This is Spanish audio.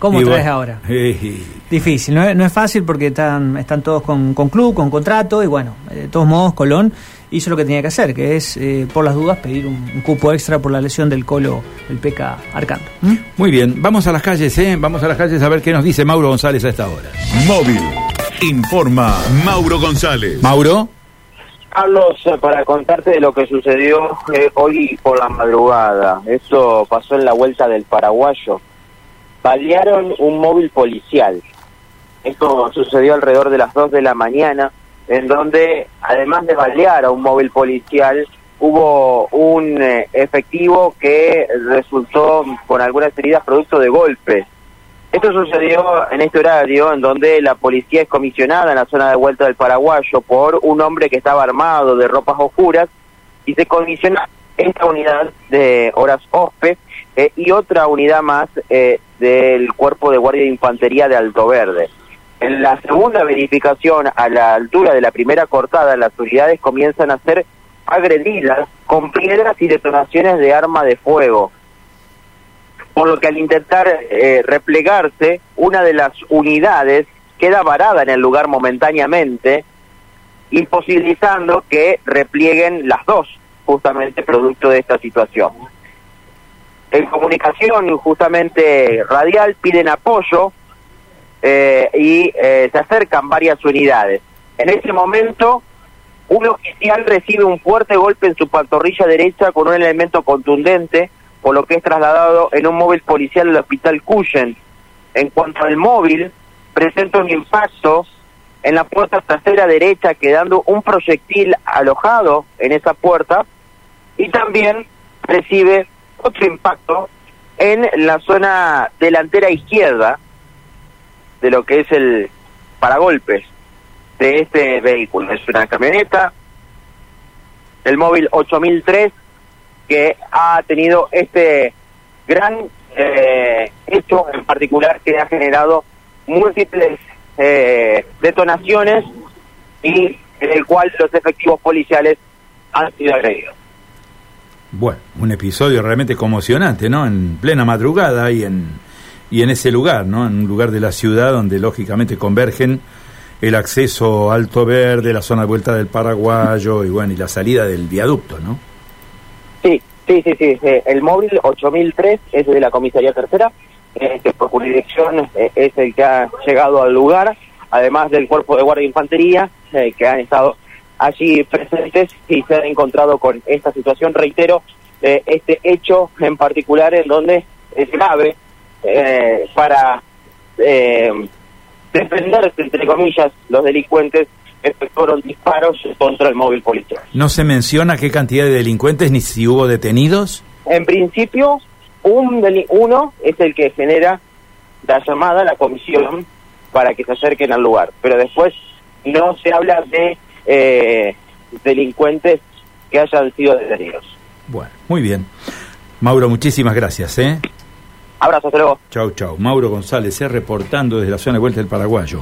¿Cómo traes bueno, ahora? eh, Difícil, no es, no es fácil porque están, están todos con, con club, con contrato y bueno, eh, de todos modos Colón hizo lo que tenía que hacer, que es eh, por las dudas pedir un, un cupo extra por la lesión del colo, el Peca Arcando. ¿Mm? Muy bien, vamos a las calles, ¿eh? Vamos a las calles a ver qué nos dice Mauro González a esta hora. Móvil. Informa Mauro González. Mauro. Carlos, eh, para contarte de lo que sucedió eh, hoy por la madrugada. Eso pasó en la vuelta del paraguayo. Balearon un móvil policial. Esto sucedió alrededor de las 2 de la mañana, en donde, además de balear a un móvil policial, hubo un eh, efectivo que resultó con algunas heridas producto de golpes. Esto sucedió en este horario, en donde la policía es comisionada en la zona de vuelta del paraguayo por un hombre que estaba armado de ropas oscuras y se comisiona esta unidad de horas OSPE eh, y otra unidad más eh, del Cuerpo de Guardia de Infantería de Alto Verde. En la segunda verificación, a la altura de la primera cortada, las unidades comienzan a ser agredidas con piedras y detonaciones de arma de fuego por lo que al intentar eh, replegarse, una de las unidades queda varada en el lugar momentáneamente, imposibilitando que replieguen las dos, justamente producto de esta situación. En comunicación, justamente radial, piden apoyo eh, y eh, se acercan varias unidades. En ese momento, un oficial recibe un fuerte golpe en su pantorrilla derecha con un elemento contundente, por lo que es trasladado en un móvil policial al hospital Cuyen. En cuanto al móvil, presenta un impacto en la puerta trasera derecha, quedando un proyectil alojado en esa puerta, y también recibe otro impacto en la zona delantera izquierda de lo que es el paragolpes de este vehículo. Es una camioneta, el móvil 8003, que ha tenido este gran eh, hecho en particular que ha generado múltiples eh, detonaciones y en el cual los efectivos policiales han sido agredidos. Bueno, un episodio realmente conmocionante, ¿no? En plena madrugada y en, y en ese lugar, ¿no? En un lugar de la ciudad donde lógicamente convergen el acceso Alto Verde, la zona de vuelta del Paraguayo y bueno, y la salida del viaducto, ¿no? Sí, sí, sí, sí. El móvil 8003 es de la comisaría tercera, que por jurisdicción eh, es el que ha llegado al lugar, además del cuerpo de guardia de infantería, eh, que han estado allí presentes y se han encontrado con esta situación. Reitero, eh, este hecho en particular en donde es grave eh, para eh, defenderse, entre comillas, los delincuentes efectuaron disparos contra el móvil policial. No se menciona qué cantidad de delincuentes ni si hubo detenidos. En principio, un deli- uno es el que genera la llamada a la comisión para que se acerquen al lugar, pero después no se habla de eh, delincuentes que hayan sido detenidos. Bueno, muy bien. Mauro, muchísimas gracias, ¿eh? Abrazo, hasta luego. Chau, chau. Mauro González, ¿eh? reportando desde la zona de vuelta del Paraguayo.